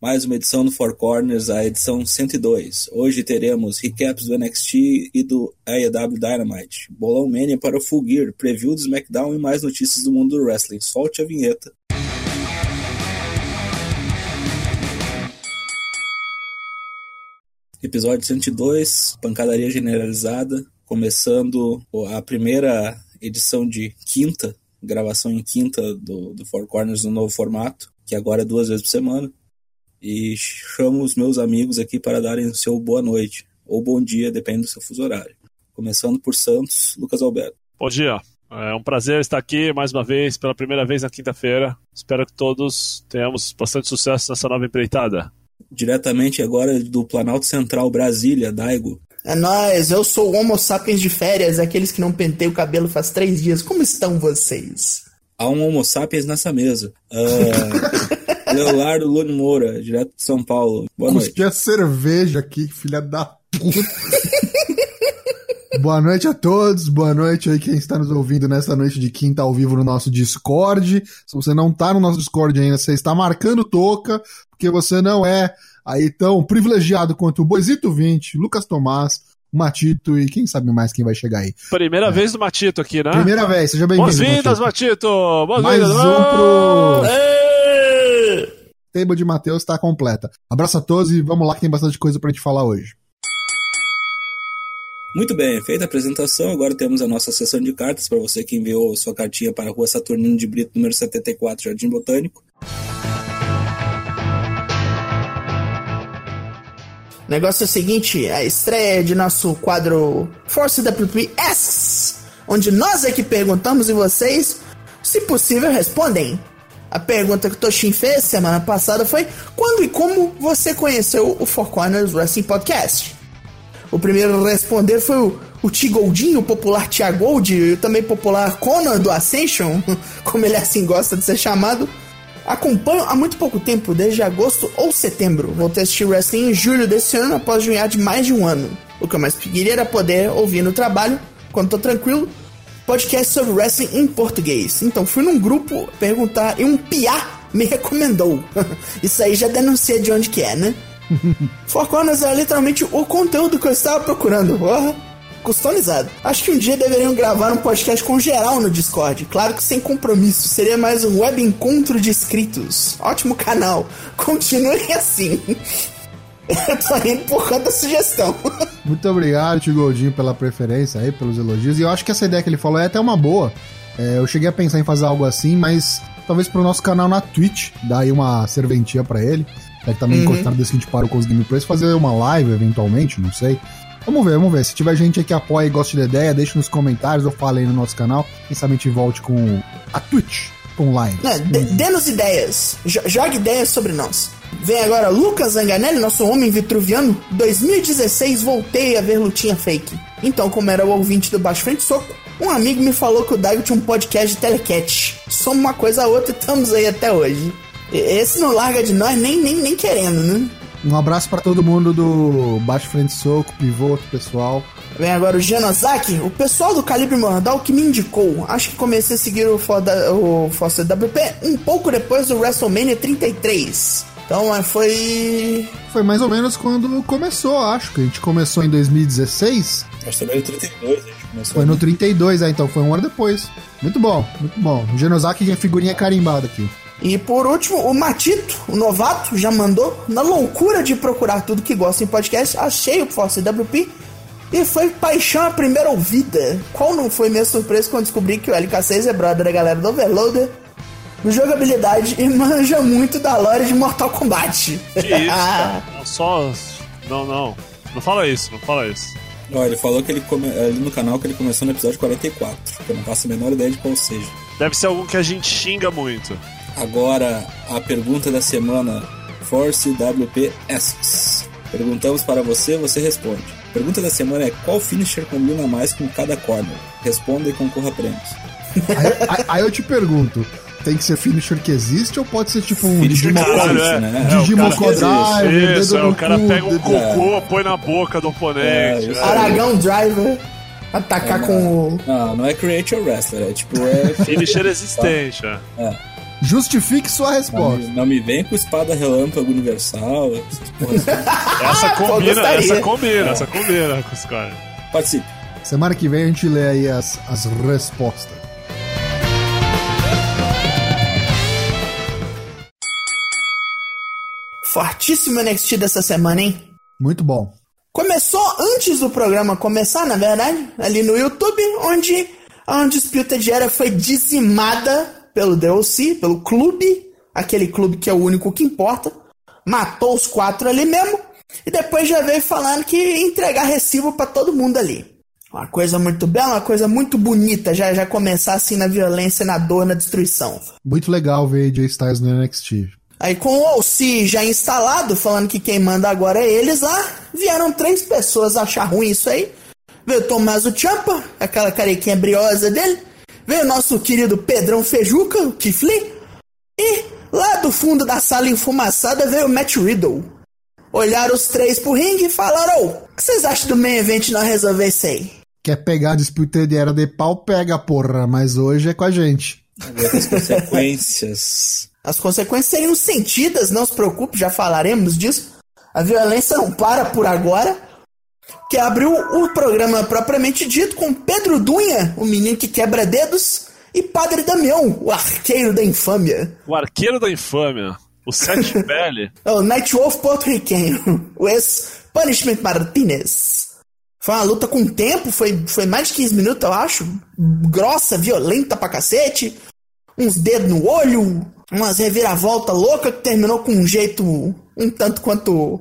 mais uma edição do Four Corners, a edição 102. Hoje teremos recaps do NXT e do AEW Dynamite, Bolão Mania para o Full Gear, preview do SmackDown e mais notícias do mundo do wrestling. Solte a vinheta. Episódio 102, pancadaria generalizada, começando a primeira edição de quinta, gravação em quinta do, do Four Corners no novo formato, que agora é duas vezes por semana e chamo os meus amigos aqui para darem o seu boa noite ou bom dia, depende do seu fuso horário. Começando por Santos, Lucas Alberto. Bom dia. É um prazer estar aqui mais uma vez, pela primeira vez na quinta-feira. Espero que todos tenhamos bastante sucesso nessa nova empreitada. Diretamente agora do Planalto Central, Brasília, Daigo. É nóis, eu sou o Homo sapiens de férias, aqueles que não pentei o cabelo faz três dias. Como estão vocês? Há um Homo sapiens nessa mesa. Uh... Leonardo Lune Moura, direto de São Paulo. Boa Cuspi noite. a cerveja aqui, filha da puta. boa noite a todos, boa noite aí quem está nos ouvindo nessa noite de quinta ao vivo no nosso Discord. Se você não está no nosso Discord ainda, você está marcando toca, porque você não é aí tão privilegiado quanto o Boisito 20, Lucas Tomás, Matito e quem sabe mais quem vai chegar aí. Primeira é. vez do Matito aqui, né? Primeira vez, seja bem-vindo. Boas-vindas, Matito! Boas-vindas! Mais um pro... Ei! Table de Matheus está completa. Abraço a todos e vamos lá que tem bastante coisa pra gente falar hoje. Muito bem, feita a apresentação, agora temos a nossa sessão de cartas para você que enviou sua cartinha para a Rua Saturnino de Brito, número 74, Jardim Botânico. O negócio é o seguinte, a estreia de nosso quadro Force WP Asks, onde nós é que perguntamos e vocês, se possível, respondem. A pergunta que o Toshin fez semana passada foi: quando e como você conheceu o Four Corners Wrestling Podcast? O primeiro a responder foi o, o T-Goldinho, o popular T-Gold, e o também popular Conor do Ascension, como ele assim gosta de ser chamado. Acompanho há muito pouco tempo, desde agosto ou setembro. Voltei a assistir wrestling em julho desse ano, após junhar de mais de um ano. O que eu mais queria era poder ouvir no trabalho, quando tô tranquilo, podcast sobre wrestling em português. Então fui num grupo perguntar e um piá me recomendou. Isso aí já denuncia de onde que é, né? Four Corners é literalmente o conteúdo que eu estava procurando. Oh, customizado. Acho que um dia deveriam gravar um podcast com geral no Discord. Claro que sem compromisso. Seria mais um web encontro de inscritos. Ótimo canal. Continuem assim. Eu tô indo por conta da sugestão. Muito obrigado, Tio Goldinho, pela preferência aí, pelos elogios. E eu acho que essa ideia que ele falou é até uma boa. É, eu cheguei a pensar em fazer algo assim, mas talvez pro nosso canal na Twitch, dar aí uma serventia para ele. É que também uhum. encostado desse que a gente parou com os gameplays, fazer uma live eventualmente, não sei. Vamos ver, vamos ver. Se tiver gente aí que apoia e gosta da ideia, deixa nos comentários ou fala aí no nosso canal. Quem sabe a gente volte com a Twitch online. É, dê-nos ideias. Jogue ideias sobre nós. Vem agora Lucas Zanganelli, nosso homem vitruviano. 2016 voltei a ver lutinha fake. Então, como era o ouvinte do Baixo Frente Soco, um amigo me falou que o Daigo tinha um podcast de telecat. Somos uma coisa a outra e estamos aí até hoje. Esse não larga de nós nem, nem, nem querendo, né? Um abraço para todo mundo do Baixo Frente Soco, Pivoto, pessoal. Vem agora o Genozaki, o pessoal do Calibre Mortal que me indicou. Acho que comecei a seguir o, Foda, o Foster WP um pouco depois do WrestleMania 33. Então é, foi. Foi mais ou menos quando começou, acho que a gente começou em 2016. Acho que foi no 32, a gente começou. Foi no 32, é, então foi um ano depois. Muito bom, muito bom. O Genosaki é figurinha carimbada aqui. E por último, o Matito, o novato, já mandou, na loucura de procurar tudo que gosta em podcast, achei o Force WP e foi paixão à primeira ouvida. Qual não foi minha surpresa quando descobri que o LK6 é brother da galera do Overloader jogabilidade e manja muito da lore de Mortal Kombat. Que isso, cara. Não, só. Não, não. Não fala isso, não fala isso. Não, ele falou que ele come... ali no canal que ele começou no episódio 44. Que eu não faço a menor ideia de qual seja. Deve ser algum que a gente xinga muito. Agora, a pergunta da semana: Force WP asks. Perguntamos para você, você responde. Pergunta da semana é: qual finisher combina mais com cada corner? Responda e concorra a prêmios. aí, aí, aí eu te pergunto: tem que ser finisher que existe ou pode ser tipo um Digimon é, né? Digimon Driver? Isso, é, o cara pega um cocô, é. põe na boca do oponente. É, Aragão Driver. Atacar é, com o. Não, não é Create a Wrestler, é tipo. É... Finisher existente, é. Justifique sua Não resposta. me, não me vem com espada relâmpago universal. assim. Essa Pô, combina, essa combina, essa combina com os caras. Participe. Semana que vem a gente lê aí as, as respostas. Fortíssimo NXT dessa semana, hein? Muito bom. Começou antes do programa começar, na verdade, ali no YouTube, onde a Undisputed Era foi dizimada pelo DLC, pelo clube, aquele clube que é o único que importa. Matou os quatro ali mesmo. E depois já veio falando que ia entregar recibo pra todo mundo ali. Uma coisa muito bela, uma coisa muito bonita, já, já começar assim na violência, na dor, na destruição. Muito legal ver AJ Styles no NXT. Aí com o OC já instalado, falando que quem manda agora é eles lá, vieram três pessoas achar ruim isso aí. Veio o Tommaso Ciampa, aquela carequinha briosa dele. Veio o nosso querido Pedrão Fejuca, o Lee. E lá do fundo da sala enfumaçada veio o Matt Riddle. Olharam os três pro ringue e falaram, ô, o que vocês acham do main event nós resolver isso aí? Quer pegar a disputa de era de pau, pega, porra. Mas hoje é com a gente. As consequências. As consequências seriam sentidas, não se preocupe, já falaremos disso. A violência não para por agora. Que abriu o programa propriamente dito com Pedro Dunha, o menino que quebra dedos, e Padre Damião, o arqueiro da infâmia. O arqueiro da infâmia, o Sete Pele. É o Nightwolf porto-riquenho, o ex-Punishment Martinez. Foi uma luta com tempo, foi, foi mais de 15 minutos, eu acho. Grossa, violenta pra cacete. Uns dedos no olho, umas reviravolta louca que terminou com um jeito um tanto quanto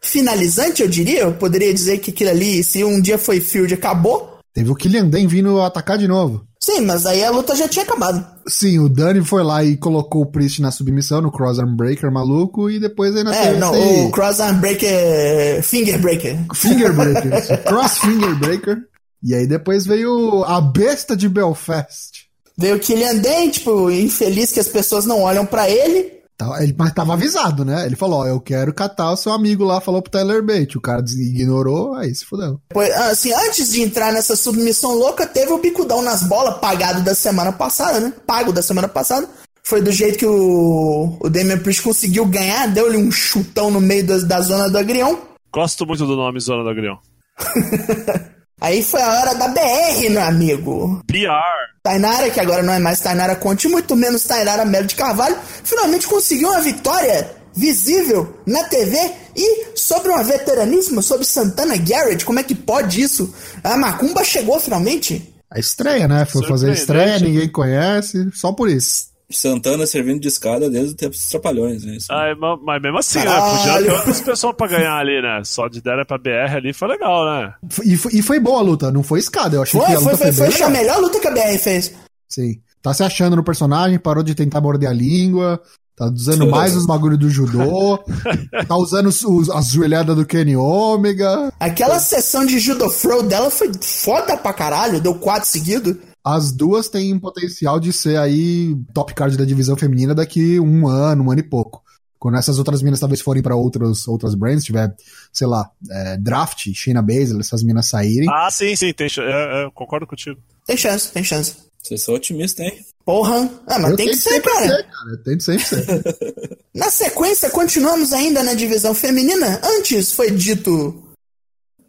finalizante, eu diria. Eu poderia dizer que aquilo ali, se um dia foi field, acabou. Teve o Killian Dan vindo atacar de novo. Sim, mas aí a luta já tinha acabado. Sim, o Dani foi lá e colocou o Priest na submissão, no Crossarm Breaker maluco, e depois aí na É, não, o Cross Arm Breaker, Finger Breaker. Finger Breaker, Cross Finger Breaker. E aí depois veio a besta de Belfast. Veio o Killian Dane, tipo, infeliz que as pessoas não olham pra ele. Tá- ele- Mas tava avisado, né? Ele falou, ó, eu quero catar o seu amigo lá, falou pro Tyler Bate. O cara ignorou, aí se fudeu. Pois, Assim, antes de entrar nessa submissão louca, teve o bicudão nas bolas pagado da semana passada, né? Pago da semana passada. Foi do jeito que o, o Damian Priest conseguiu ganhar, deu-lhe um chutão no meio da, da zona do agrião. Gosto muito do nome Zona do Agrião. Aí foi a hora da BR, meu amigo. PR. Tainara, que agora não é mais Tainara Conte, muito menos Tainara Melo de Carvalho, finalmente conseguiu uma vitória visível na TV e sobre uma veteraníssima, sobre Santana Garrett, como é que pode isso? A Macumba chegou finalmente. A estreia, né? Foi fazer estreia, Surpreendente. ninguém conhece, só por isso. Santana servindo de escada desde o tempo dos Trapalhões, né? Isso. Ah, mas, mas mesmo assim, né? Podia ter outras pessoas pra ganhar ali, né? Só de deram pra BR ali foi legal, né? E foi, e foi boa a luta, não foi escada. Eu achei Foi, que a foi, luta foi, foi, foi, foi a melhor luta que a BR fez. Sim. Tá se achando no personagem, parou de tentar morder a língua, tá usando mais os bagulho do judô, tá usando os, os- as joelhadas do Kenny Omega. Aquela sessão de judo throw dela foi foda pra caralho, deu quatro seguidos. As duas têm potencial de ser aí top card da divisão feminina daqui um ano, um ano e pouco. Quando essas outras minas talvez forem pra outras, outras brands, tiver, sei lá, é, draft, Shayna Baszler, essas minas saírem. Ah, sim, sim, tem, é, é, concordo contigo. Tem chance, tem chance. Vocês são otimistas, hein? Porra. Ah, mas eu tem que ser, cara. ser, cara. Eu tento sempre ser. Na sequência, continuamos ainda na divisão feminina. Antes foi dito.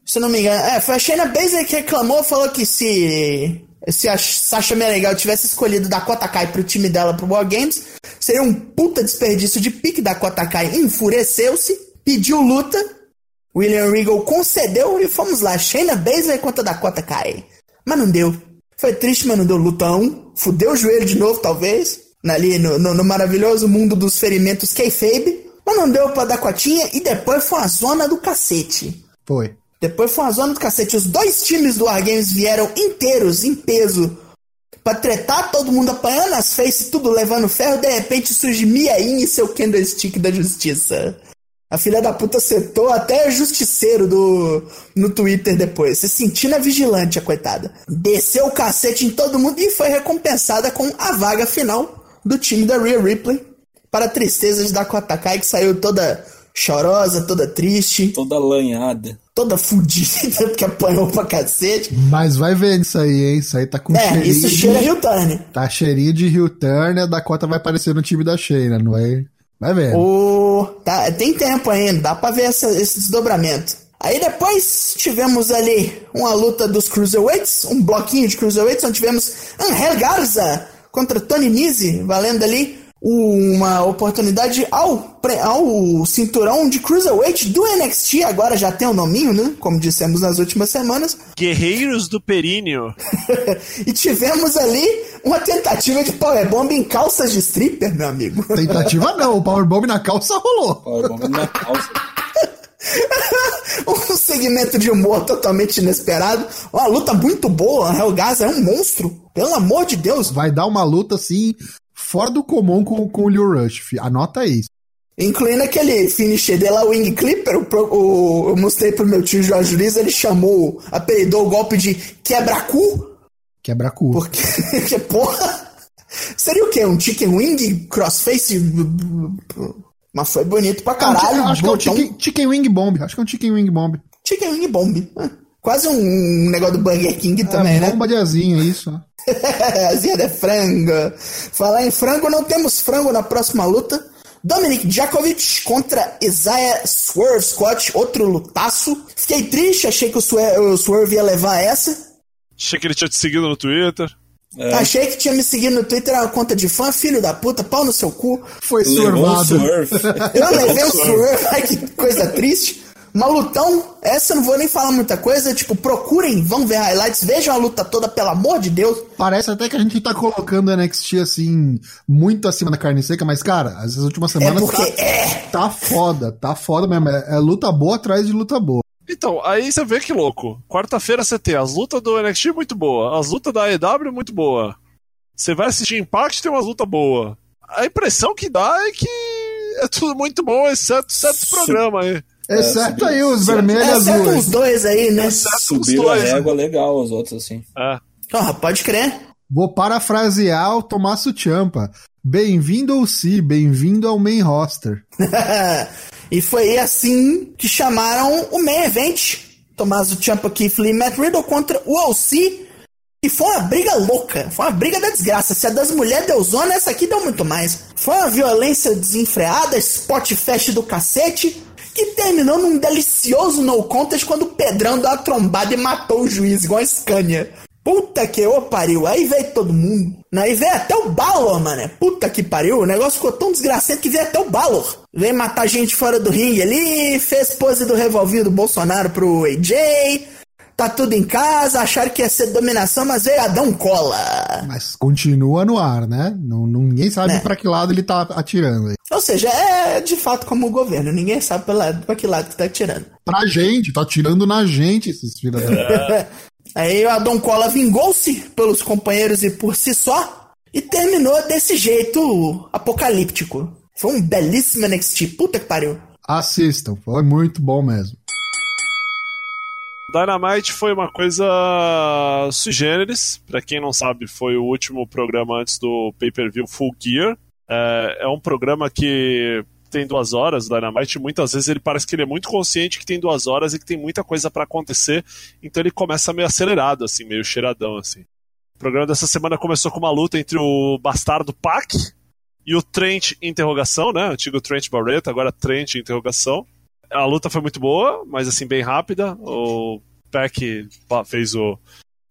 Se não me engano. É, foi a Shayna Baszler que reclamou, falou que se. Se a Sasha Meneghel tivesse escolhido Dakota Kai pro time dela pro War Games, seria um puta desperdício de pique. Dakota Kai enfureceu-se, pediu luta. William Regal concedeu e fomos lá. Shayna Baszler contra Dakota Kai. Mas não deu. Foi triste, mas não deu lutão. Fudeu o joelho de novo, talvez. Ali no, no- no maravilhoso mundo dos ferimentos kayfabe. Mas não deu pra dar cotinha e depois foi uma zona do cacete. Foi. Depois foi uma zona do cacete. Os dois times do Wargames vieram inteiros, em peso, pra tretar, todo mundo apanhando as faces, tudo levando ferro. De repente surge Miain e seu candlestick da justiça. A filha da puta acertou até justiceiro do, no Twitter depois. Se sentindo a vigilante, a coitada. Desceu o cacete em todo mundo e foi recompensada com a vaga final do time da Rhea Ripley. Para a tristeza de Dakota Kai, que saiu toda chorosa, toda triste. Toda lanhada. toda fudida, porque apanhou pra cacete. Mas vai vendo isso aí, hein? Isso aí tá com É, cheirinho. isso de- cheira Rio Turner. Tá cheirinho de Rio Turner, a Dakota vai aparecer no time da Sheina, não é? Vai vendo. O... Tá, tem tempo ainda, dá pra ver essa- esse desdobramento. Aí depois tivemos ali uma luta dos Cruiserweights, um bloquinho de Cruiserweights, onde tivemos Angel Garza contra Tony Nese, valendo ali uma oportunidade ao, pre- ao cinturão de Cruiserweight do NXT, agora já tem o nominho, né? Como dissemos nas últimas semanas. Guerreiros do Períneo. e tivemos ali uma tentativa de powerbomb em calças de stripper, meu amigo. Tentativa não, o Powerbomb na calça rolou. Powerbomb na calça. um segmento de humor totalmente inesperado. Uma luta muito boa. O Gaza é um monstro. Pelo amor de Deus. Vai dar uma luta assim, fora do comum com, com o Liu Rush. fi. Anota aí. Incluindo aquele finisher dela, Wing Clipper. O, o- eu mostrei pro meu tio Jorge Luiz. Ele chamou, apelidou o golpe de quebra-cu. Quebra cu. Porque, que porra. Seria o quê? Um chicken wing crossface? Mas foi bonito pra caralho. acho que é um chicken, chicken Wing Bomb. Acho que é um Chicken Wing Bomb. chicken wing bomb. Ah, Quase um negócio do Burger King também, é, né? bomba de asinha, isso. né? Asinha de frango. Falar em frango, não temos frango na próxima luta. Dominic Djakovic contra Isaiah Swerve Scott, outro lutaço. Fiquei triste, achei que o Swerve, o Swerve ia levar essa. Achei que ele tinha te seguido no Twitter. É, Achei que tinha me seguido no Twitter, era uma conta de fã, filho da puta, pau no seu cu. Foi survado. surf. Eu levei o Swerve, ai que coisa triste. Uma lutão, essa eu não vou nem falar muita coisa, tipo, procurem, vão ver highlights, vejam a luta toda, pelo amor de Deus. Parece até que a gente tá colocando o NXT assim, muito acima da carne seca, mas cara, essas últimas É semanas porque tá, é. tá foda, tá foda mesmo. É, é luta boa atrás de luta boa. Então, aí você vê que louco. Quarta-feira você tem as lutas do NXT muito boa, as lutas da AEW muito boa. Você vai assistir Impact tem umas lutas boas. A impressão que dá é que é tudo muito bom, exceto certos Su- programas aí. Exceto subiu- aí os vermelhos e É, certo azuis. os dois aí, né? Exceto os Subiram a dois. né? régua legal, os outros, assim. É. Porra, pode crer. Vou parafrasear o Tommaso Ciampa. Bem-vindo ao Si, bem-vindo ao main roster. e foi assim que chamaram o main event. Tommaso Ciampa, Keith Lee e Matt Riddle contra o OC. E foi uma briga louca. Foi uma briga da desgraça. Se a das mulheres deu zona, essa aqui deu muito mais. Foi uma violência desenfreada, spot fest do cacete. Que terminou num delicioso no contest quando o Pedrão deu uma trombada e matou o juiz, igual a Scania. Puta que ô pariu. Aí veio todo mundo. Aí veio até o Balor, mano. Puta que pariu. O negócio ficou tão desgraçado que veio até o Balor. Veio matar gente fora do ringue ali. Fez pose do revolvinho do Bolsonaro pro AJ. Tá tudo em casa. Acharam que ia ser dominação, mas veio Adão Cola. Mas continua no ar, né? Não, ninguém sabe É. pra que lado ele tá atirando aí. Ou seja, é de fato como o governo. Ninguém sabe pra, pra que lado que tá atirando. Pra gente, tá atirando na gente esses filhos da... Aí o Adão Cola vingou-se pelos companheiros e por si só. E terminou desse jeito apocalíptico. Foi um belíssimo NXT. Puta que pariu. Assistam, foi muito bom mesmo. Dynamite foi uma coisa sui generis. Pra quem não sabe, foi o último programa antes do pay-per-view Full Gear. É, é um programa que tem duas horas, Dynamite. Muitas vezes ele parece que ele é muito consciente que tem duas horas e que tem muita coisa pra acontecer. Então ele começa meio acelerado, assim, meio cheiradão, assim. O programa dessa semana começou com uma luta entre o bastardo Pac e o Trent interrogação, né? Antigo Trent Barreto, agora Trent interrogação. A luta foi muito boa, mas assim, bem rápida. O ba- fez o,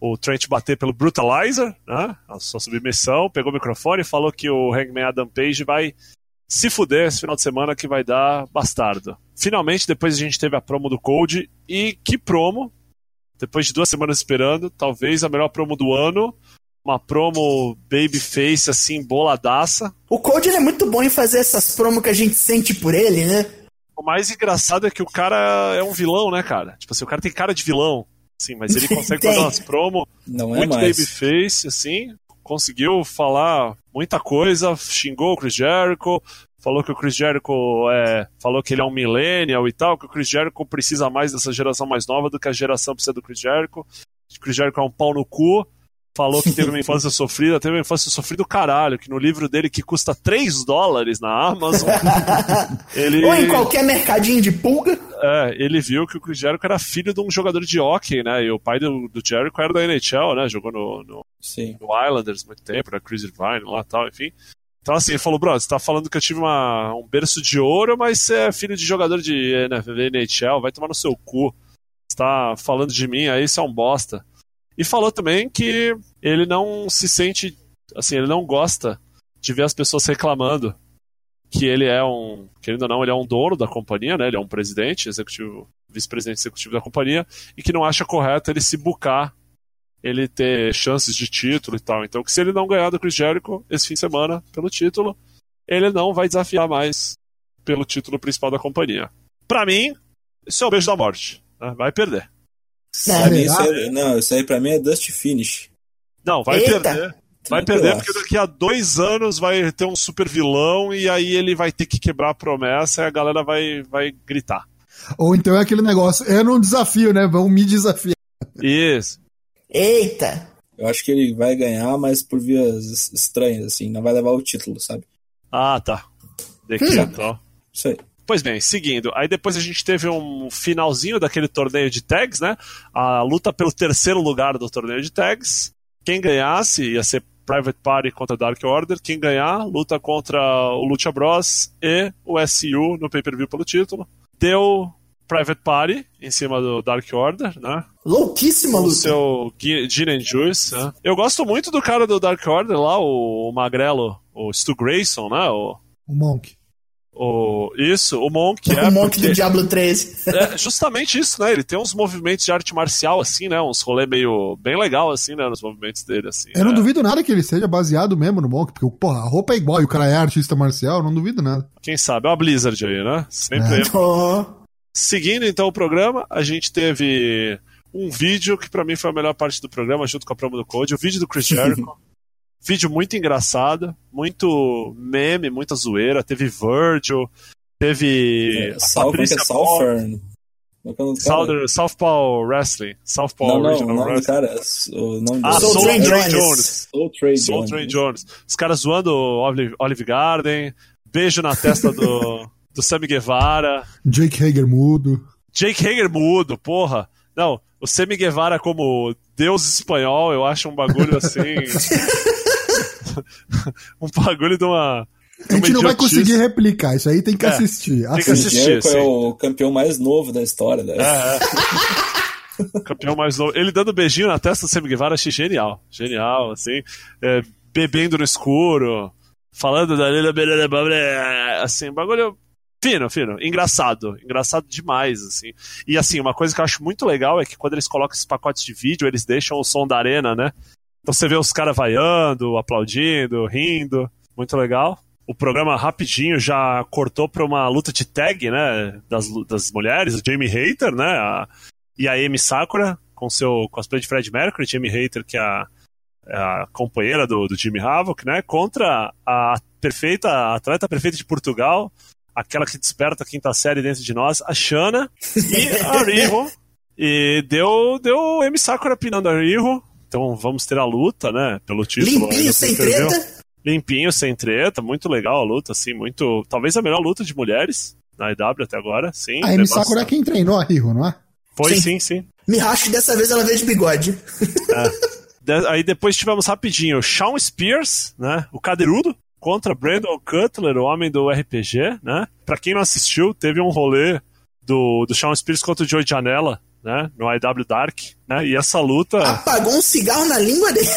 o Trent bater pelo Brutalizer, né? A sua submissão, pegou o microfone e falou que o Hangman Adam Page vai se fuder esse final de semana que vai dar bastardo. Finalmente, depois a gente teve a promo do Cold, e que promo! Depois de duas semanas esperando, talvez a melhor promo do ano. Uma promo babyface, assim, boladaça. O ele é muito bom em fazer essas promos que a gente sente por ele, né? O mais engraçado é que o cara é um vilão, né, cara? Tipo assim, o cara tem cara de vilão, assim, mas ele consegue fazer umas promos Não é muito mais. babyface, assim. Conseguiu falar muita coisa, xingou o Chris Jericho, falou que o Chris Jericho é, falou que ele é um millennial e tal, que o Chris Jericho precisa mais dessa geração mais nova do que a geração precisa do Chris Jericho. O Chris Jericho é um pau no cu. Falou que teve uma infância sofrida, teve uma infância sofrida do caralho, que no livro dele que custa 3 dólares na Amazon, ele Ou em qualquer mercadinho de pulga. é, ele viu que o Jericho era filho de um jogador de hockey, né? E o pai do, do Jericho era da NHL, né? Jogou no, no, Sim. no Islanders muito tempo, na Chris Irvine lá e tal, enfim. Então, assim, ele falou, brother, você tá falando que eu tive uma, um berço de ouro, mas você é filho de jogador de NHL, vai tomar no seu cu. Você tá falando de mim, aí você é um bosta. E falou também que ele não se sente, assim, ele não gosta de ver as pessoas reclamando que ele é um, querendo ou não, ele é um dono da companhia, né? Ele é um presidente, executivo, vice-presidente executivo da companhia, e que não acha correto ele se bucar, ele ter chances de título e tal. Então, que se ele não ganhar do Chris Jericho esse fim de semana pelo título, ele não vai desafiar mais pelo título principal da companhia. Para mim, isso é o beijo da morte. Né? Vai perder. Mim, isso aí, não, isso aí pra mim é Dust Finish. Não, vai Eita. perder. Vai perder porque daqui a dois anos vai ter um super vilão e aí ele vai ter que quebrar a promessa e a galera vai, vai gritar. Ou então é aquele negócio, eu não desafio, né? Vão me desafiar. Isso. Eita! Eu acho que ele vai ganhar, mas por vias es- estranhas, assim, não vai levar o título, sabe? Ah, tá. Daqui Hum. então. Isso aí. Pois bem, seguindo. Aí depois a gente teve um finalzinho daquele torneio de tags, né? A luta pelo terceiro lugar do torneio de tags. Quem ganhasse ia ser Private Party contra Dark Order. Quem ganhar, luta contra o Lucha Bros e o SU no pay-per-view pelo título. Deu Private Party em cima do Dark Order, né? Louquíssima O luta. seu Gin and Juice. né? Eu gosto muito do cara do Dark Order lá, o, o Magrelo, o Stu Grayson, né? O, O Monk. O, isso, o Monk é. o monte porque- do Diablo 13. é justamente isso, né? Ele tem uns movimentos de arte marcial, assim, né? Uns rolê meio bem legal, assim, né? Nos movimentos dele, assim. Eu não né? duvido nada que ele seja baseado mesmo no Monk, porque, porra, a roupa é igual e o cara é artista marcial, não duvido nada. Quem sabe? É uma Blizzard aí, né? Sempre. É. Oh, Seguindo então o programa, a gente teve um vídeo que pra mim foi a melhor parte do programa, junto com a promo do Code, o vídeo do Chris Jericho. Vídeo muito engraçado, muito meme, muita zoeira. Teve Virgil, teve. é é? Patrícia Southern. É é? Southern, Southpaw Wrestling. Southpaw Não, não, o Original nome do Wrestling. cara. O nome Ah, Soul Soul Train Jones. Jones. Soul Train Soul Jones. Train Jones. Os caras zoando o Olive, Olive Garden, beijo na testa do, do Sammy Guevara, Jake Hager mudo. Jake Hager mudo, porra. Não, o Sammy Guevara como deus espanhol, eu acho um bagulho assim. um bagulho de uma. A gente não vai conseguir replicar, isso aí tem que É, assistir. que Assiste. assistir. Sim. é o campeão mais novo da história. Né? É, é. Campeão mais novo. Ele dando beijinho na testa do Sammy Guevara, achei genial. Genial, assim. É, bebendo no escuro, falando da Lila assim, bagulho fino, fino. Engraçado. Engraçado demais, assim. E, assim, uma coisa que eu acho muito legal é que quando eles colocam esses pacotes de vídeo, eles deixam o som da arena, né? Então você vê os caras vaiando, aplaudindo, rindo. Muito legal. O programa rapidinho já cortou pra uma luta de tag, né? Das, das mulheres, o Jamie Hater, né? a- e a Amy Sakura, com seu cosplay de Fred Mercury, Jamie Hater, que é a, é a companheira do, do Jimmy Havoc, né? Contra a perfeita, a atleta perfeita de Portugal, aquela que desperta a quinta série dentro de nós, a Shana e a Riho. E deu, deu Amy Sakura pinando a Riho. Então vamos ter a luta, né? Pelo título. limpinho, sem treta. Limpinho, sem treta, muito legal a luta, assim, muito. Talvez a melhor luta de mulheres na EW até agora, sim. A Amy Sakura é quem treinou a Riho, não é? Foi Sim. sim, sim. Me racho dessa vez ela veio de bigode. De- Aí depois tivemos rapidinho Shawn Spears, né? O cadeirudo, contra Brandon Cutler, o homem do RPG, né? Pra quem não assistiu, teve um rolê do, do Shawn Spears contra o Joey Janela, né? No IW Dark, né? E essa luta. Apagou um cigarro na língua dele.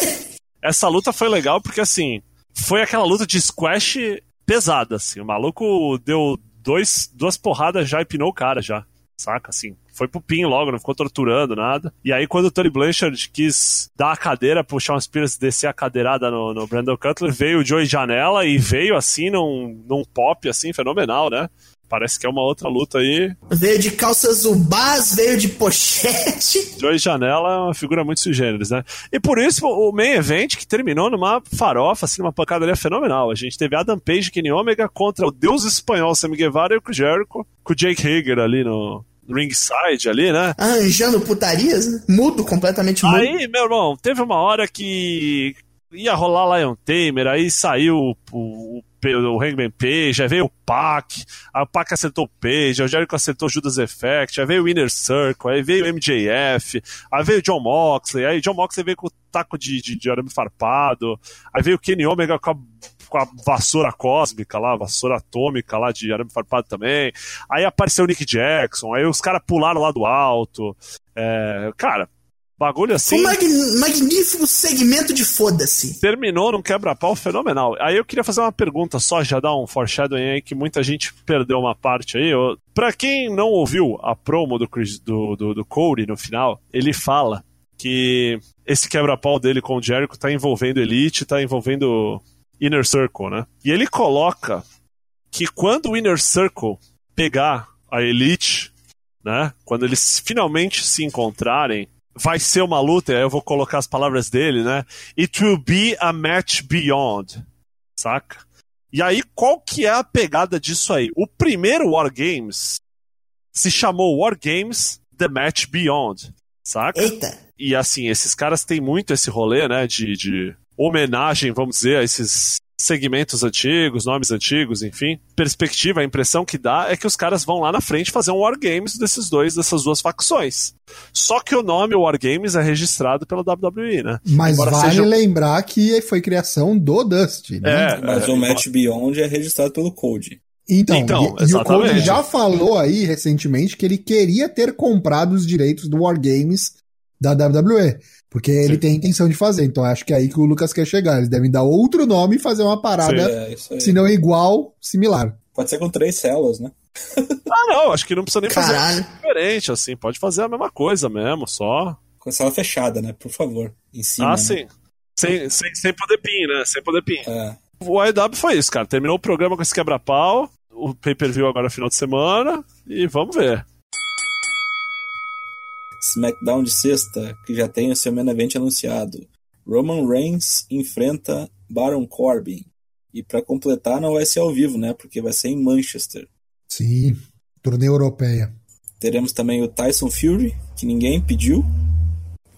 essa luta foi legal porque, assim, foi aquela luta de squash pesada, assim. O maluco deu dois, duas porradas já e pinou o cara já, saca? Assim, foi pro pin logo, não ficou torturando nada. E aí, quando o Tony Blanchard quis dar a cadeira pro Shawn Spears descer a cadeirada no, no Brandon Cutler, veio o Joey Janela e veio, assim, num, num pop, assim, fenomenal, né? Parece que é uma outra luta aí. Veio de calças ubás, veio de pochete. Joey Janela é uma figura muito sui generis, né? E por isso o main event que terminou numa farofa, assim, numa pancadaria fenomenal. A gente teve Adam Page Kenny Omega contra o deus espanhol Sammy Guevara e o Jericho, com o Jake Hager ali no ringside ali, né? Arranjando putarias, né? Mudo, completamente mudo. Aí, meu irmão, teve uma hora que ia rolar Lion Tamer, aí saiu o, o o Hangman Page, aí veio o Pac, a Pac acertou o Page, o Jericho acertou o Judas Effect, aí veio o Inner Circle, aí veio o MJF, aí veio o John Moxley, aí John Moxley veio com o taco de, de, de arame farpado, aí veio o Kenny Omega com a com a vassoura cósmica lá, vassoura atômica lá de arame farpado também. Aí apareceu o Nick Jackson, aí os caras pularam lá do alto. É, cara, bagulho assim. Um mag magnífico segmento de foda-se. Terminou num quebra-pau fenomenal. Aí eu queria fazer uma pergunta só, já dar um foreshadowing aí, que muita gente perdeu uma parte aí. Eu, pra quem não ouviu a promo do, Chris, do, do, do Cody no final, ele fala que esse quebra-pau dele com o Jericho tá envolvendo Elite, tá envolvendo Inner Circle, né? E ele coloca que quando o Inner Circle pegar a Elite, né? Quando eles finalmente se encontrarem, vai ser uma luta, eu vou colocar as palavras dele, né? It will be a match beyond. Saca? E aí, qual que é a pegada disso aí? O primeiro War Games se chamou War Games The Match Beyond. Saca? Eita! E assim, esses caras têm muito esse rolê, né? De, de homenagem, vamos dizer, a esses segmentos antigos, nomes antigos, enfim. Perspectiva, a impressão que dá é que os caras vão lá na frente fazer um Wargames desses dois, dessas duas facções. Só que o nome Wargames é registrado pela WWE, né? Mas Embora vale seja... lembrar que foi criação do Dusty, né? É, Mas é, o Match Beyond é registrado pelo Code. Então, então e, e, o Cody já falou aí recentemente que ele queria ter comprado os direitos do Wargames da WWE. Porque Sim. ele tem a intenção de fazer. Então acho que é aí que o Lucas quer chegar. Eles devem dar outro nome e fazer uma parada, Sim, é, se não igual, similar. Pode ser com três células, né? ah, não, acho que não precisa nem Caralho. fazer diferente, assim. Pode fazer a mesma coisa mesmo, só. Com a cela fechada, né? Por favor. Em cima. Ah, né? sim. Sem, sem, sem poder pin, né? Sem poder pin. É. O AEW foi isso, cara. Terminou o programa com esse quebra-pau. O pay-per-view agora é final de semana. E vamos ver. SmackDown de sexta, que já tem o seu main event anunciado. Roman Reigns enfrenta Baron Corbin. E para completar, não vai ser ao vivo, né? Porque vai ser em Manchester. Sim, turnê europeia. Teremos também o Tyson Fury, que ninguém pediu.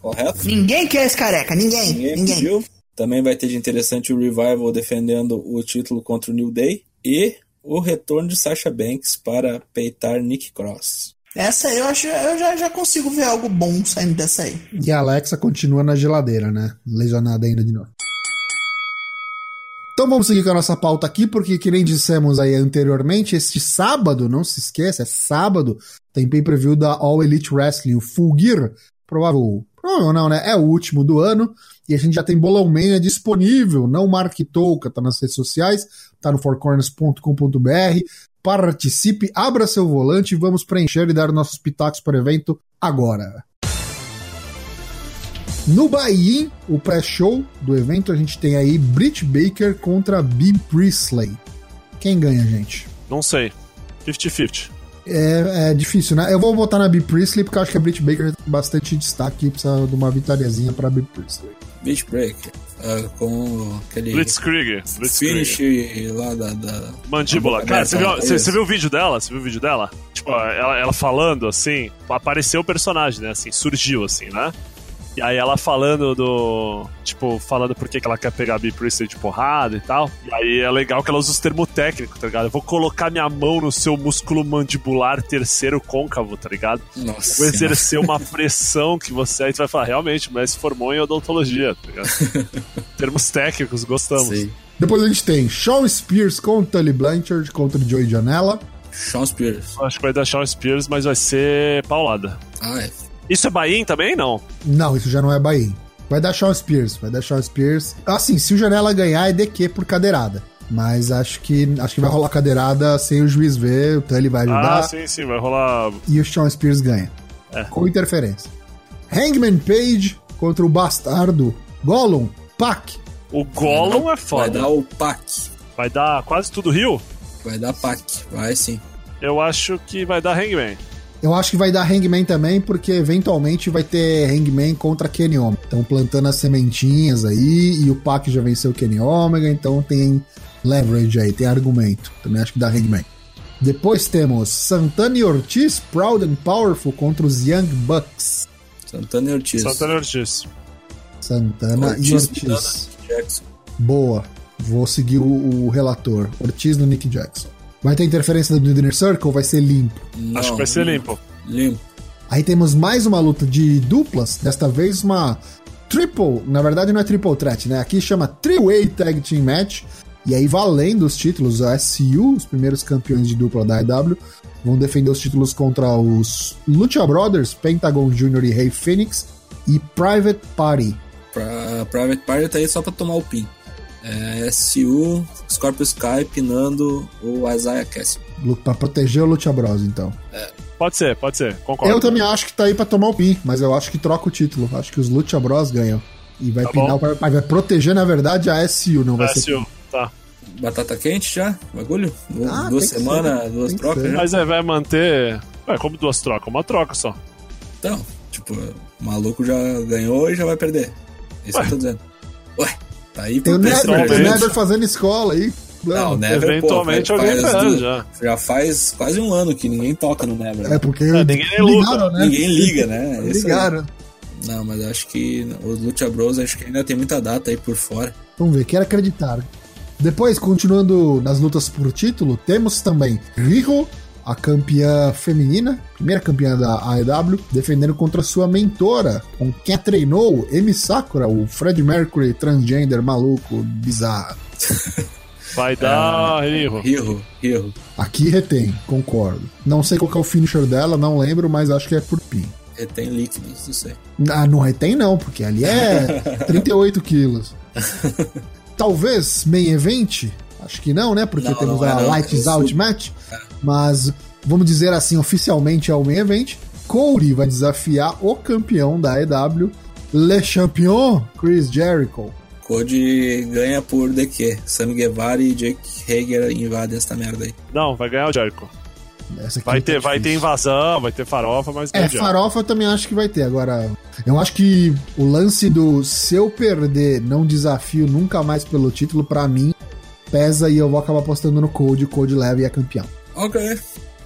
Correto? Ninguém quer esse careca, ninguém. Ninguém, ninguém. pediu. Também vai ter de interessante o Revival defendendo o título contra o New Day. E o retorno de Sasha Banks para peitar Nick Cross. Essa eu acho, eu já, já consigo ver algo bom saindo dessa aí. E a Alexa continua na geladeira, né? Lesionada ainda de novo. Então vamos seguir com a nossa pauta aqui, porque que nem dissemos aí anteriormente, este sábado, não se esqueça, é sábado, tem pay-per-view da All Elite Wrestling, o Full Gear, provável, provável não, né? É o último do ano, e a gente já tem Bolão Mania disponível, não marque touca, tá nas redes sociais, tá no fourcorners.com.br, participe, abra seu volante e vamos preencher e dar nossos pitacos para o evento agora. No Bahia, o pré-show do evento, a gente tem aí Britt Baker contra B. Priestley. Quem ganha, gente? Não sei. 50-50. É, é, difícil, né? Eu vou votar na B. Priestley porque eu acho que a Britt Baker tem bastante destaque e precisa de uma vitóriazinha pra B. Priestley. Britt Baker uh, com aquele. Blitzkrieg. Finish lá da. da Mandíbula. Cara, você viu, você, você viu o vídeo dela? Você viu o vídeo dela? Tipo, ela, ela falando assim, apareceu o personagem, né? Assim, surgiu assim, né? E aí ela falando do. Tipo, falando por que ela quer pegar a Bee Priestley de porrada e tal. E aí é legal que ela usa os termos técnicos, tá ligado? Eu vou colocar minha mão no seu músculo mandibular terceiro côncavo, tá ligado? Nossa. Vou exercer uma pressão que você. Aí tu vai falar, realmente, mas se formou em odontologia, tá ligado? termos técnicos, gostamos. Sim. Depois a gente tem Shawn Spears contra Tully Blanchard contra Joey Janela. Shawn Spears. Acho que vai dar Shawn Spears, mas vai ser paulada. Ah, é. Isso é Bahia também, não? Não, isso já não é Bahia. Vai dar Shawn Spears, vai dar Shawn Spears. Assim, se o Janela ganhar é DQ por cadeirada. Mas acho que acho que vai rolar cadeirada sem o juiz ver, então ele vai ajudar. Ah, sim, sim, vai rolar. E o Shawn Spears ganha. É. Com interferência. Hangman Page contra o bastardo Gollum, Pac. O Gollum é foda. Vai dar o Pac. Vai dar quase tudo Rio? Vai dar Pac, vai sim. Eu acho que vai dar Hangman. Eu acho que vai dar Hangman também, porque eventualmente vai ter Hangman contra Kenny Omega. Então plantando as sementinhas aí, e o Pac já venceu o Kenny Omega, então tem leverage aí, tem argumento. Também acho que dá Hangman. Depois temos Santana e Ortiz, Proud and Powerful contra os Young Bucks. Santana e Ortiz. Santana e Ortiz. Santana Ortiz, e Ortiz. Boa. Vou seguir o, o relator. Ortiz no Nick Jackson. Vai ter interferência do Inner Circle ou vai ser limpo? Não, Acho que vai ser limpo. Limpo. Aí temos mais uma luta de duplas, desta vez uma triple, na verdade não é triple threat, né? Aqui chama Three-Way Tag Team Match. E aí valendo os títulos, a SU, os primeiros campeões de dupla da AEW, vão defender os títulos contra os Lucha Brothers, Pentagon Jr. e Rey Phoenix e Private Party. Pra, Private Party tá aí só pra tomar o pin. É, SU, Scorpio Sky, pinando o Isaiah Cassie. Pra proteger o Lucha Bros, então. Pode ser, pode ser. Concordo. Eu também acho que tá aí pra tomar o pin, mas eu acho que troca o título. Acho que os Lucha Bros ganham. E vai Tá pinar Party. Vai proteger, na verdade, a SU, não vai ser. SU, tá. Batata quente já? Bagulho? Ah, duas semanas, ser. duas trocas? Mas aí vai manter. Ué, como duas trocas? Uma troca só. Então, tipo, o maluco já ganhou e já vai perder. É isso que eu tô dizendo. Ué, tá aí Tem o tem o fazendo escola aí. Não, o Não, Never, Eventualmente pô, alguém faz já. Já faz quase um ano que ninguém toca no Never. é porque ninguém nem luta. ligaram, né? Ninguém liga, né? É aí. Ligaram. Não, mas acho que os Lucha Bros acho que ainda tem muita data aí por fora. Vamos ver, quero acreditar. Depois, continuando nas lutas por título, temos também Riho, a campeã feminina, primeira campeã da AEW, defendendo contra sua mentora, com quem a treinou, Emi Sakura, o Fred Mercury transgender maluco, bizarro. Vai dar erro. Rio, Rio. Aqui retém, concordo. Não sei qual que é o finisher dela, não lembro, mas acho que é por pin. Retém líquidos, não sei. Ah, não retém não, porque ali é 38 quilos. Talvez main event? Acho que não, né? Porque Não, temos não é a não. Lights Eu Out Match. Mas, vamos dizer assim, oficialmente é o main event. Cody vai desafiar o campeão da EW, Le Champion, Chris Jericho. Code ganha por DQ. Sam Guevara e Jake Hager invadem essa merda aí. Não, vai ganhar o Jericho. Essa aqui Vai tá ter, vai ter invasão, vai ter farofa, mas É, farofa eu também acho que vai ter. Agora, eu acho que o lance do se eu perder, não desafio nunca mais pelo título, pra mim, pesa e eu vou acabar apostando no Code. O Code leva e é campeão. Ok.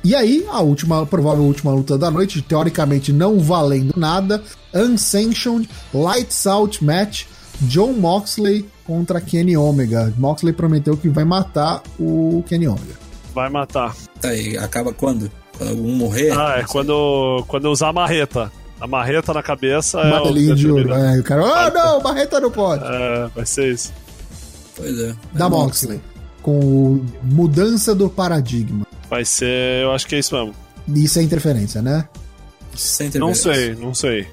E aí, a última, provável última luta da noite, teoricamente não valendo nada, Unsanctioned Lights Out Match, John Moxley contra Kenny Omega. Moxley prometeu que vai matar o Kenny Omega. Vai matar. Tá aí, acaba quando? Quando algum morrer? Ah, é quando, quando usar a marreta. A marreta na cabeça é o Martelinho de ouro. É, o cara, oh não, Barreta não pode. É, vai ser isso. Pois é. da É Moxley. Com o mudança do paradigma. Vai ser, eu acho que é isso mesmo. Isso é interferência, né? Sem Não interferência. sei, não sei.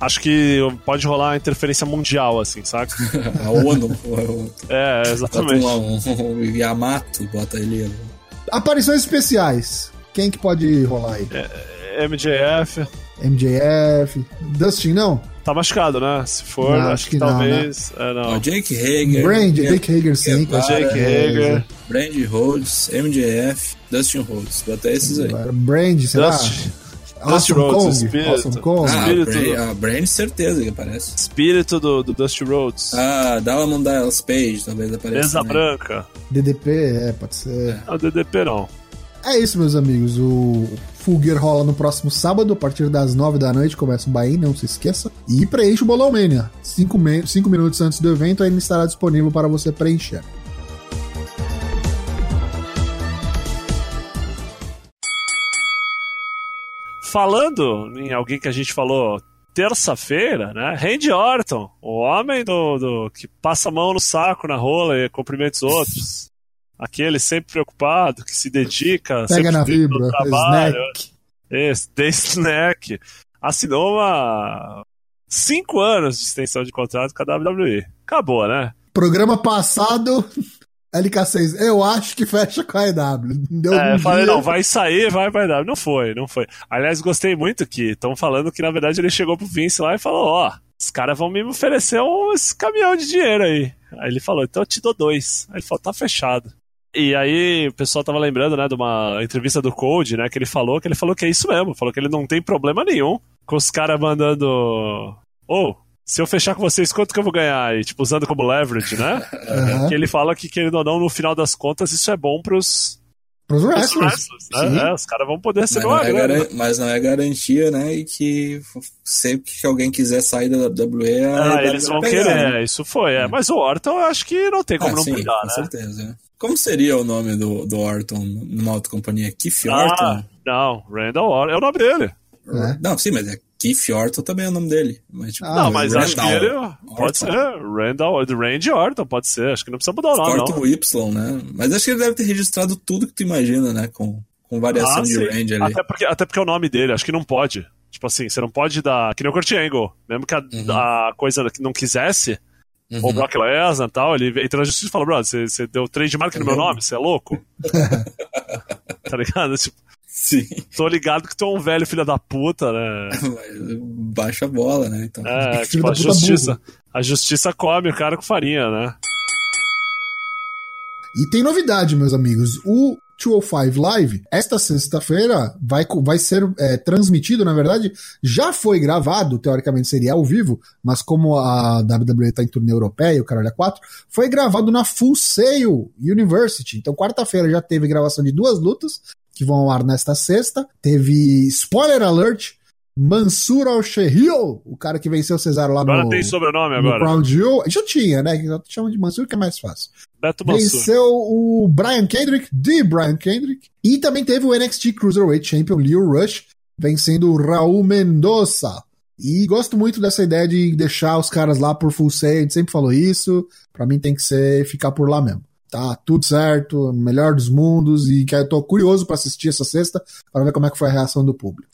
Acho que pode rolar interferência mundial, assim, saca? A ONU. É, Bota exatamente. um, um, um Yamato, bota ele. Aparições especiais. Quem que pode rolar aí? MJF. MJF. Dustin, não? Tá machucado, né? Se for, Não, acho, acho que, que não, talvez. É, não. Ó, Jake Hager. Brand, Guevara, Jake Hager sim. Guevara, Jake Hager. Brand Rhodes, MJF, Dustin Rhodes. Bota esses aí. Brand, será? Dust, Awesome Dusty Rhodes, Kong. espírito. Awesome Kong. Ah, Espírito Brand, do- a Brand certeza que aparece. espírito do, do Dusty Rhodes. Ah, Diamond Dallas Page talvez apareça. Mesa também. branca. DDP, é, pode ser. Ah, o DDP não. É isso, meus amigos. O Full Gear rola no próximo sábado, a partir das 9 da noite. Começa o Bahia, não se esqueça. E preenche o Bolão Mania. 5 minutos antes do evento, ainda estará disponível para você preencher. Falando em alguém que a gente falou terça-feira, né? Randy Orton, o homem do, do que passa a mão no saco na rola e cumprimenta os outros. Aquele sempre preocupado, que se dedica, Pega sempre na vibra, trabalho. snack. Esse, The Snack. Assinou uma. Cinco anos de extensão de contrato com a WWE. Acabou, né? Programa passado, LK6, eu acho que fecha com a EW. Deu É, eu falei, dia- não, vai sair, vai, vai dar. Não foi, não foi. Aliás, gostei muito que estão falando que, na verdade, ele chegou pro Vince lá e falou, ó, os caras vão me oferecer um esse caminhão de dinheiro aí. Aí ele falou, então eu te dou dois. Aí ele falou, tá fechado. E aí o pessoal tava lembrando, né, de uma entrevista do Code, né, que ele falou, que ele falou que é isso mesmo, falou que ele não tem problema nenhum com os caras mandando, ô, se eu fechar com vocês, quanto que eu vou ganhar? E, tipo, usando como leverage, né? Aham. Que ele fala que, querendo ou não, no final das contas, isso é bom pros, Pros Os wrestlers. wrestlers, né? É, os caras vão poder Mas ser não, uma é garan- mas não é garantia, né? E que sempre que alguém quiser sair da WWE, a Ah, eles vão pegar, querer, né? isso foi. É. Mas o Orton eu acho que não tem como Ah, não sim, pegar, com né? certeza. Como seria o nome do, do Orton numa outra companhia? Keith Ah, Orton? não, Randall Orton. É o nome dele. É. Não, sim, mas é Keith Orton também é o nome dele. Mas, tipo, Ah, não, mas acho que ele. Pode Orton. ser. Randall, Randy Orton, pode ser. Acho que não precisa mudar o nome, Corta não. Y, né? Mas acho que ele deve ter registrado tudo que tu imagina, né? Com, com variação Ah, de range ali. Até porque, até porque é o nome dele, acho que não pode. Tipo assim, você não pode dar. Que nem o Kurt Angle. Mesmo que a, Uhum. a coisa que não quisesse, Uhum. ou o Brock Lesnar e tal, ele entra na justiça e fala, brother, você, você deu mark no meu nome, você é louco? tá ligado? Tipo, Sim. tô ligado que tu é um velho filho da puta, né? Baixa a bola, né? Então, É, tipo, da a justiça. A justiça come o cara com farinha, né? E tem novidade, meus amigos. O 205 Live, esta sexta-feira, vai, vai ser é, transmitido, na verdade, já foi gravado, teoricamente seria ao vivo, mas como a WWE tá em turnê europeia, o Caralho 4, foi gravado na Full Sail University. Então, quarta-feira já teve gravação de duas lutas, que vão ao ar nesta sexta. Teve, spoiler alert, Mansur Al-Shehil, o cara que venceu o Cesaro lá Agora no... tem sobrenome no agora. Crown Jewel. Já tinha, né? Que chama de Mansur, que é mais fácil. Beto Mansur. Venceu o Brian Kendrick, de Brian Kendrick. E também teve o NXT Cruiserweight Champion Leo Rush, vencendo o Raul Mendoza. E gosto muito dessa ideia de deixar os caras lá por full sale, a gente sempre falou isso. Pra mim tem que ser ficar por lá mesmo. Tá tudo certo, melhor dos mundos e que eu tô curioso pra assistir essa sexta para ver como é que foi a reação do público.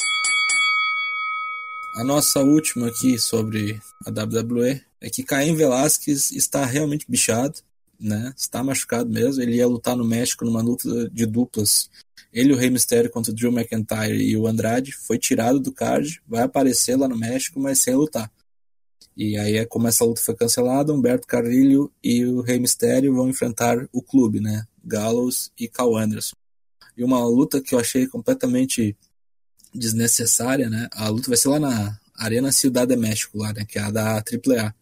A nossa última aqui sobre a WWE é que Caim Velasquez está realmente bichado, né? Está machucado mesmo. Ele ia lutar no México numa luta de duplas. Ele o Rei Mysterio contra o Drew McIntyre e o Andrade. Foi tirado do card, vai aparecer lá no México, mas sem lutar. E aí, é como essa luta foi cancelada, Humberto Carrilho e o Rei Mysterio vão enfrentar o clube, né? Gallows e Cal Anderson. E uma luta que eu achei completamente desnecessária, né? A luta vai ser lá na Arena Ciudad de México, lá, né? Que é a da AAA.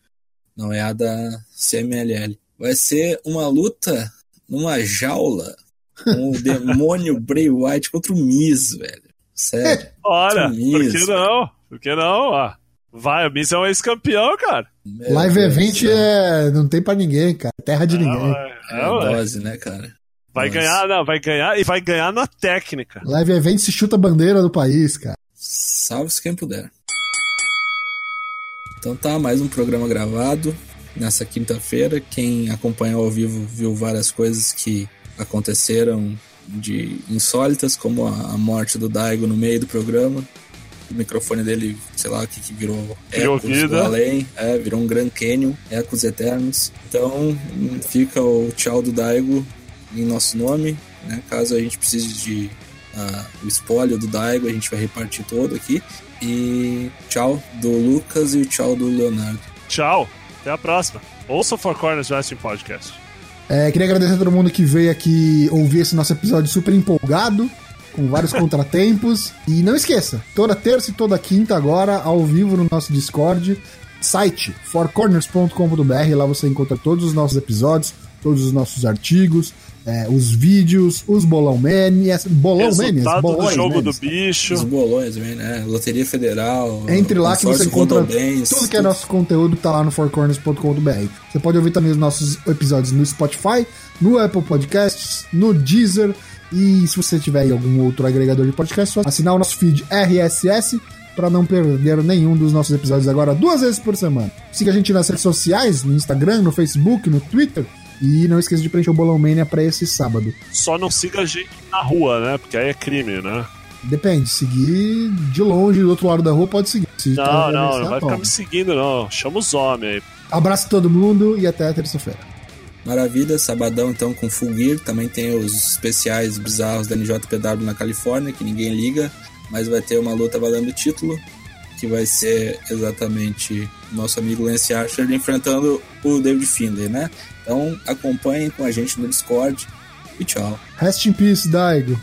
Não é a da CMLL. Vai ser uma luta numa jaula com o demônio Bray White contra o Miz, velho. Sério. Olha, Que por que não? Por que não? Ah, vai, o Miz é um ex-campeão, cara. Meu Live Deus Event do céu. é, não tem pra ninguém, cara. Terra de ninguém. É, É é, dose, né, cara? Vai Nossa. ganhar, não, vai ganhar e vai ganhar na técnica. Live Event se chuta a bandeira do país, cara. Salve-se quem puder. Então tá, mais um programa gravado nessa quinta-feira. Quem acompanhou ao vivo viu várias coisas que aconteceram de insólitas, como a, morte do Daigo no meio do programa. O microfone dele, sei lá o que, que virou Criou ecos vida. do além, é, virou um Grand Canyon, ecos eternos. Então hum, fica o tchau do Daigo em nosso nome, né? Caso a gente precise de ah, o espólio do Daigo, a gente vai repartir todo aqui. E tchau do Lucas e tchau do Leonardo. Tchau, até a próxima. Ouça o Four Corners Wrestling Podcast. É, queria agradecer a todo mundo que veio aqui ouvir esse nosso episódio super empolgado, com vários contratempos. E não esqueça, toda terça e toda quinta agora, ao vivo no nosso Discord, site fourcorners.com.br, lá você encontra todos os nossos episódios, todos os nossos artigos, é, os vídeos, os bolão manias, bolão manias, Resultado do bolões jogo manias. do bicho. Os bolões, né? Loteria Federal. Entre lá que você encontra tudo que é nosso conteúdo tá lá no fourcorners.com.br. Você pode ouvir também os nossos episódios no Spotify, no Apple Podcasts, no Deezer e se você tiver aí algum outro agregador de podcast, só assinar o nosso feed RSS para não perder nenhum dos nossos episódios agora duas vezes por semana. Siga a gente nas redes sociais, no Instagram, no Facebook, no Twitter. E não esqueça de preencher o Bolão Mania pra esse sábado. Só não siga a gente na rua, né? Porque aí é crime, né? Depende, seguir de longe do outro lado da rua pode seguir. Se tá Não, na não, não vai ficar me seguindo, não. Chama os homens aí. Abraço a todo mundo e até terça-feira. Maravilha, sabadão então com Full Gear. Também tem os especiais bizarros da NJPW na Califórnia, que ninguém liga, mas vai ter uma luta valendo o título, que vai ser exatamente nosso amigo Lance Archer enfrentando o David Finlay, né? Então acompanhem com a gente no Discord e tchau. Rest in peace, Daigo.